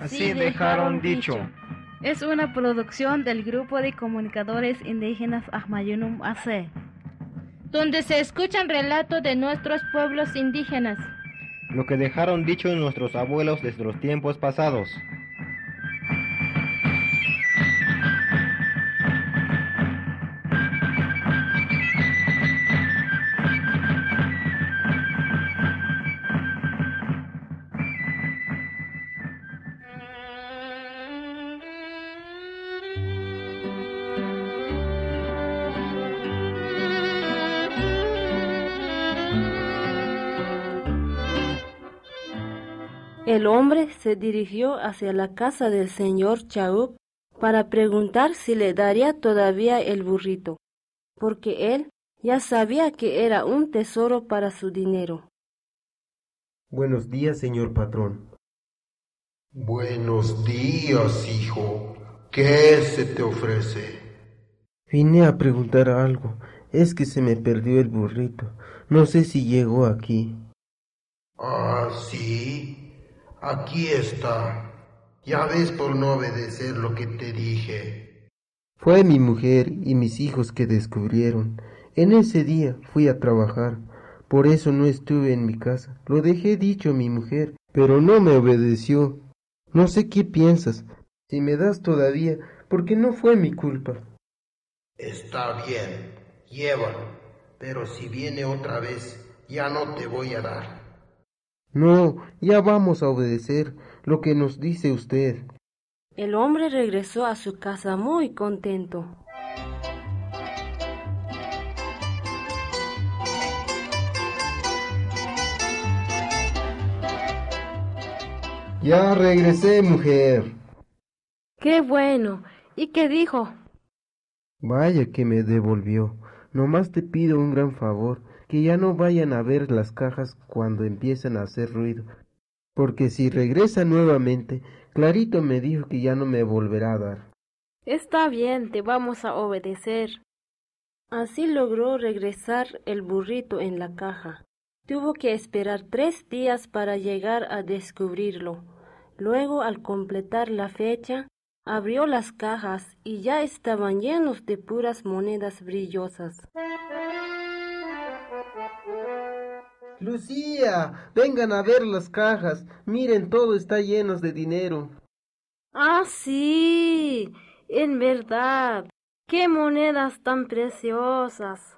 Así dejaron dicho. Es una producción del grupo de comunicadores indígenas Ahmayunum AC. Donde se escuchan relatos de nuestros pueblos indígenas. Lo que dejaron dicho nuestros abuelos desde los tiempos pasados. El hombre se dirigió hacia la casa del señor Chaup para preguntar si le daría todavía el burrito, porque él ya sabía que era un tesoro para su dinero. Buenos días, señor patrón. Buenos días, hijo. ¿Qué se te ofrece? Vine a preguntar algo. Es que se me perdió el burrito. No sé si llegó aquí. Ah, sí. Aquí está. Ya ves por no obedecer lo que te dije. Fue mi mujer y mis hijos que descubrieron. En ese día fui a trabajar. Por eso no estuve en mi casa. Lo dejé dicho a mi mujer, pero no me obedeció. No sé qué piensas. Si me das todavía, porque no fue mi culpa. Está bien, llévalo. Pero si viene otra vez, ya no te voy a dar. No, ya vamos a obedecer lo que nos dice usted. El hombre regresó a su casa muy contento. Ya regresé, mujer. Qué bueno. ¿Y qué dijo? Vaya que me devolvió. Nomás te pido un gran favor, que ya no vayan a ver las cajas cuando empiezan a hacer ruido, porque si regresa nuevamente, Clarito me dijo que ya no me volverá a dar. Está bien, te vamos a obedecer. Así logró regresar el burrito en la caja. Tuvo que esperar tres días para llegar a descubrirlo. Luego, al completar la fecha, abrió las cajas y ya estaban llenos de puras monedas brillosas. Lucía, vengan a ver las cajas. Miren, todo está lleno de dinero. Ah, sí, en verdad. ¡Qué monedas tan preciosas!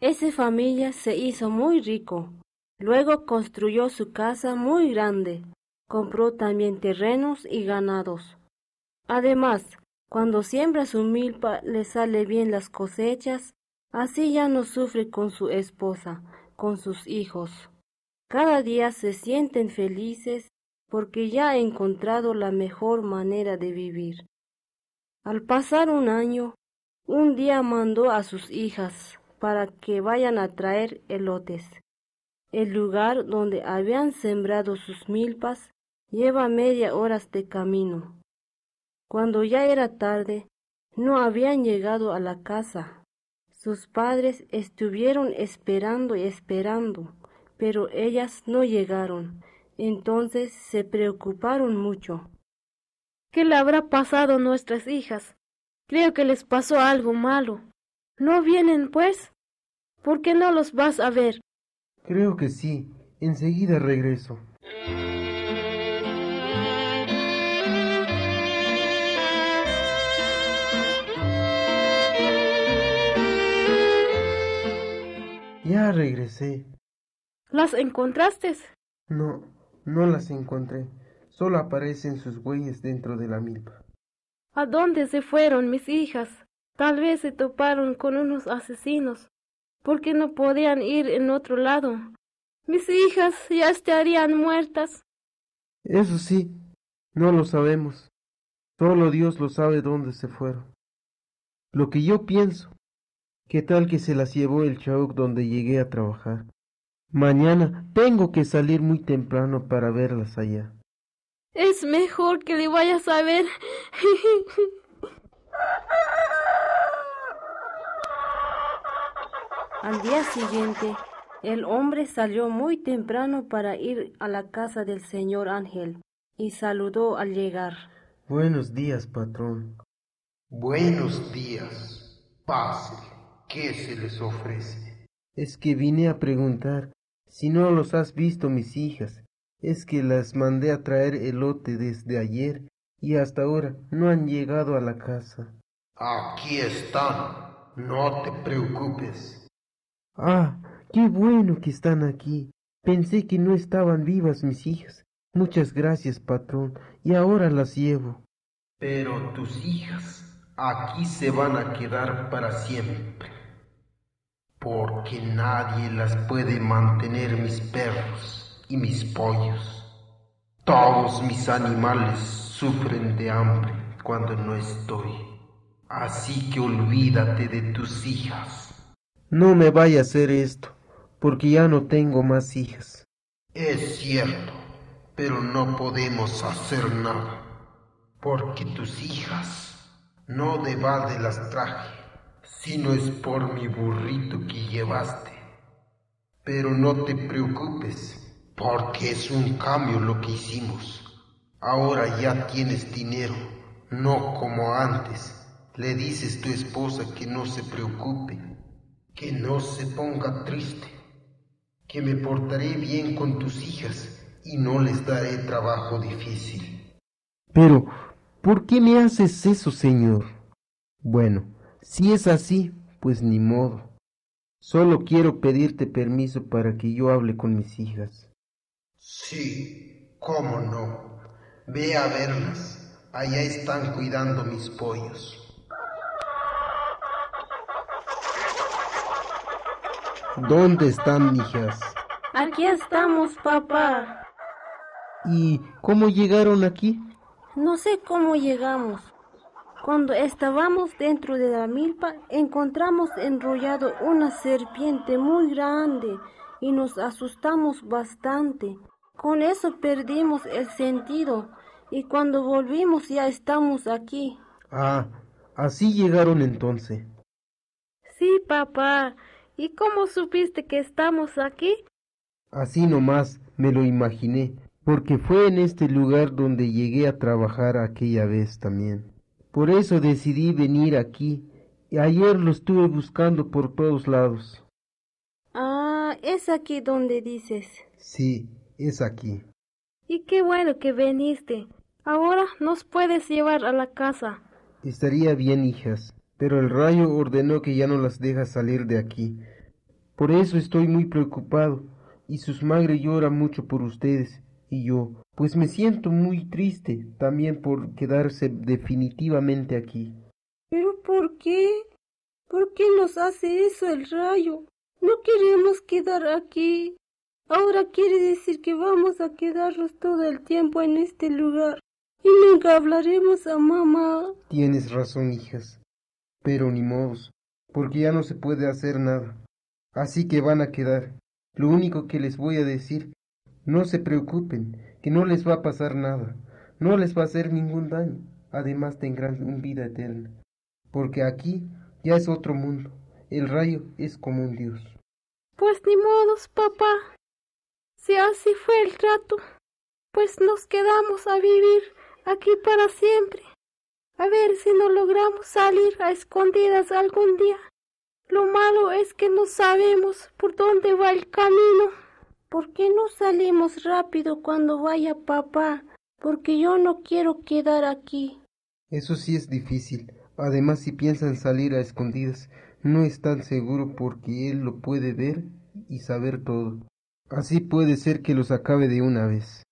Esa familia se hizo muy rico. Luego construyó su casa muy grande. Compró también terrenos y ganados. Además, cuando siembra su milpa le sale bien las cosechas, así ya no sufre con su esposa, con sus hijos. Cada día se sienten felices porque ya ha encontrado la mejor manera de vivir. Al pasar un año, un día mandó a sus hijas para que vayan a traer elotes. El lugar donde habían sembrado sus milpas lleva media hora de camino. Cuando ya era tarde, no habían llegado a la casa. Sus padres estuvieron esperando y esperando, pero ellas no llegaron. Entonces se preocuparon mucho. ¿Qué le habrá pasado a nuestras hijas? Creo que les pasó algo malo. ¿No vienen, pues? ¿Por qué no los vas a ver? Creo que sí. Enseguida regreso. Ya regresé. ¿Las encontraste? No, no las encontré. Solo aparecen sus huellas dentro de la milpa. ¿A dónde se fueron mis hijas? Tal vez se toparon con unos asesinos. ¿Por qué no podían ir en otro lado? Mis hijas ya estarían muertas. Eso sí, no lo sabemos. Solo Dios lo sabe dónde se fueron. Lo que yo pienso, ¿qué tal que se las llevó el chauk donde llegué a trabajar? Mañana tengo que salir muy temprano para verlas allá. Es mejor que le vayas a ver. Al día siguiente, el hombre salió muy temprano para ir a la casa del señor Ángel y saludó al llegar. Buenos días, patrón. Buenos días. Pásele. ¿Qué se les ofrece? Es que vine a preguntar si no los has visto mis hijas. Es que las mandé a traer elote desde ayer y hasta ahora no han llegado a la casa. Aquí están. No te preocupes. Ah, qué bueno que están aquí. Pensé que no estaban vivas mis hijas. Muchas gracias, patrón, y ahora las llevo. Pero tus hijas aquí se van a quedar para siempre. Porque nadie las puede mantener mis perros y mis pollos. Todos mis animales sufren de hambre cuando no estoy. Así que olvídate de tus hijas. No me vaya a hacer esto, porque ya no tengo más hijas. Es cierto, pero no podemos hacer nada, porque tus hijas no de balde las traje, sino es por mi burrito que llevaste. Pero no te preocupes, porque es un cambio lo que hicimos. Ahora ya tienes dinero, no como antes. Le dices tu esposa que no se preocupe, que no se ponga triste, que me portaré bien con tus hijas y no les daré trabajo difícil. Pero, ¿por qué me haces eso, señor? Bueno, si es así, pues ni modo. Solo quiero pedirte permiso para que yo hable con mis hijas. Sí, cómo no. Ve a verlas. Allá están cuidando mis pollos. ¿Dónde están, hijas? Aquí estamos, papá. ¿Y cómo llegaron aquí? No sé cómo llegamos. Cuando estábamos dentro de la milpa, encontramos enrollado una serpiente muy grande y nos asustamos bastante. Con eso perdimos el sentido y cuando volvimos ya estamos aquí. Ah, así llegaron entonces. Sí, papá. ¿Y cómo supiste que estamos aquí? Así nomás me lo imaginé, porque fue en este lugar donde llegué a trabajar aquella vez también. Por eso decidí venir aquí, y ayer lo estuve buscando por todos lados. Ah, es aquí donde dices. Sí, es aquí. Y qué bueno que viniste. Ahora nos puedes llevar a la casa. Estaría bien, hijas, pero el rayo ordenó que ya no las deja salir de aquí. Por eso estoy muy preocupado, y sus madre llora mucho por ustedes, y yo, pues me siento muy triste también por quedarse definitivamente aquí. ¿Pero por qué? ¿Por qué nos hace eso el rayo? No queremos quedar aquí. Ahora quiere decir que vamos a quedarnos todo el tiempo en este lugar y nunca hablaremos a mamá. Tienes razón, hijas, pero ni modos, porque ya no se puede hacer nada. Así que van a quedar. Lo único que les voy a decir, no se preocupen, que no les va a pasar nada, no les va a hacer ningún daño. Además tendrán un vida eterna, porque aquí ya es otro mundo. El rayo es como un dios. Pues ni modos, papá. Si así fue el trato, pues nos quedamos a vivir aquí para siempre. A ver si no logramos salir a escondidas algún día. Lo malo es que no sabemos por dónde va el camino. ¿Por qué no salimos rápido cuando vaya papá? Porque yo no quiero quedar aquí. Eso sí es difícil. Además, si piensan salir a escondidas, no es tan seguro porque él lo puede ver y saber todo. Así puede ser que los acabe de una vez.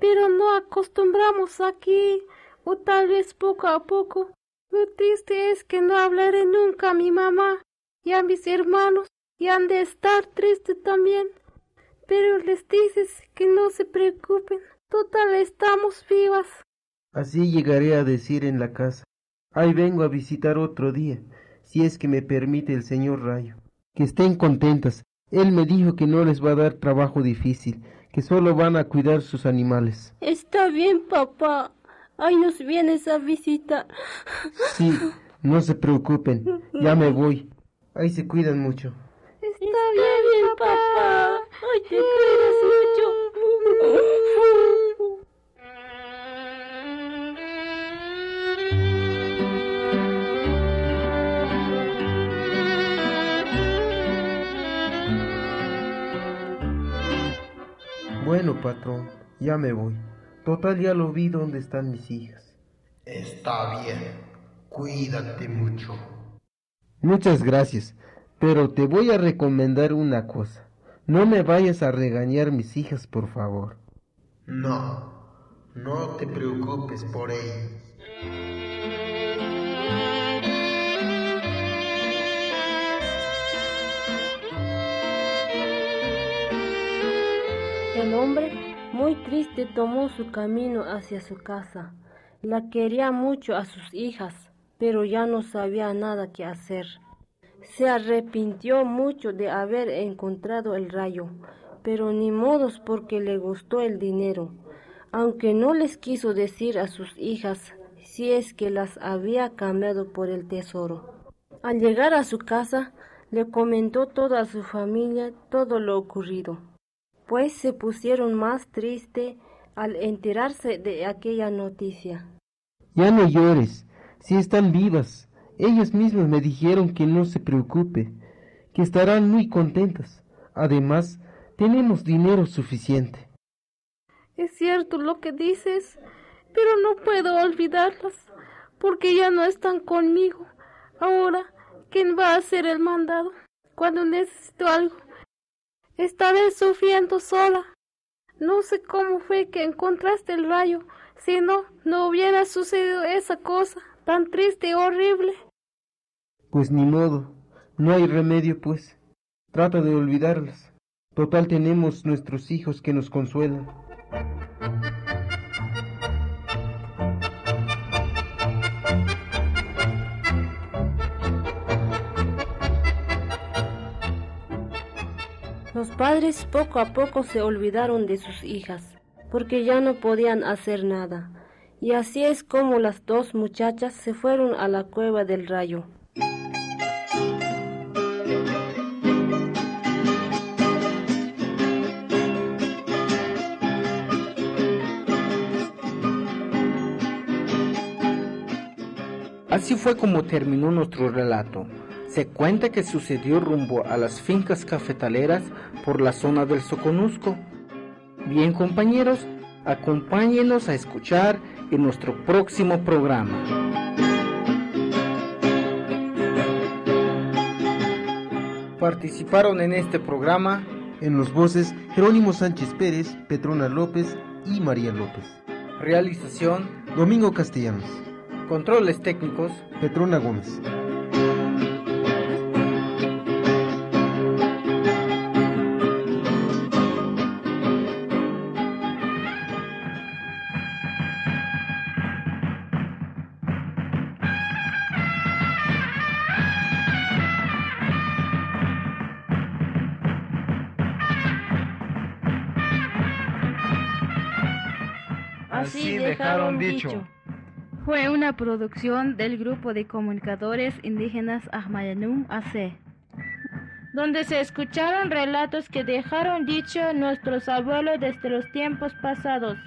Pero no acostumbramos aquí, o tal vez poco a poco. Lo triste es que no hablaré nunca a mi mamá y a mis hermanos y han de estar tristes también. Pero les dices que no se preocupen, total estamos vivas. Así llegaré a decir en la casa. Ahí vengo a visitar otro día, si es que me permite el señor Rayo. Que estén contentas. Él me dijo que no les va a dar trabajo difícil, que solo van a cuidar sus animales. Está bien, papá. Ahí nos vienes a visitar. Sí, no se preocupen. Ya me voy. Ahí se cuidan mucho. Está bien, papá. ¡Ay, te cuidas mucho! Bueno, patrón, ya me voy. Total, ya lo vi dónde están mis hijas. Está bien. Cuídate mucho. Muchas gracias, pero te voy a recomendar una cosa. No me vayas a regañar mis hijas, por favor. No, no te preocupes por ellas. El hombre, muy triste, tomó su camino hacia su casa. La quería mucho a sus hijas, pero ya no sabía nada que hacer. Se arrepintió mucho de haber encontrado el rayo, pero ni modos porque le gustó el dinero, aunque no les quiso decir a sus hijas si es que las había cambiado por el tesoro. Al llegar a su casa, le comentó toda su familia todo lo ocurrido, pues se pusieron más triste al enterarse de aquella noticia. Ya no llores, si están vivas. Ellas mismas me dijeron que no se preocupe, que estarán muy contentas. Además, tenemos dinero suficiente. Es cierto lo que dices, pero no puedo olvidarlas, porque ya no están conmigo. Ahora, ¿quién va a hacer el mandado? Cuando necesito algo, estaré sufriendo sola. No sé cómo fue que encontraste el rayo, si no, no hubiera sucedido esa cosa tan triste y horrible. Pues ni modo, no hay remedio, pues. Trata de olvidarlas. Total tenemos nuestros hijos que nos consuelan. Los padres poco a poco se olvidaron de sus hijas, porque ya no podían hacer nada. Y así es como las dos muchachas se fueron a la cueva del rayo. Así fue como terminó nuestro relato. Se cuenta que sucedió rumbo a las fincas cafetaleras por la zona del Soconusco. Bien compañeros, acompáñenos a escuchar en nuestro próximo programa. Participaron en este programa En los voces Jerónimo Sánchez Pérez, Petrona López y María López. realización, Domingo Castellanos, controles técnicos, Petrona Gómez. Así dejaron dicho. Fue una producción del grupo de comunicadores indígenas Ahmayanum AC, donde se escucharon relatos que dejaron dicho nuestros abuelos desde los tiempos pasados.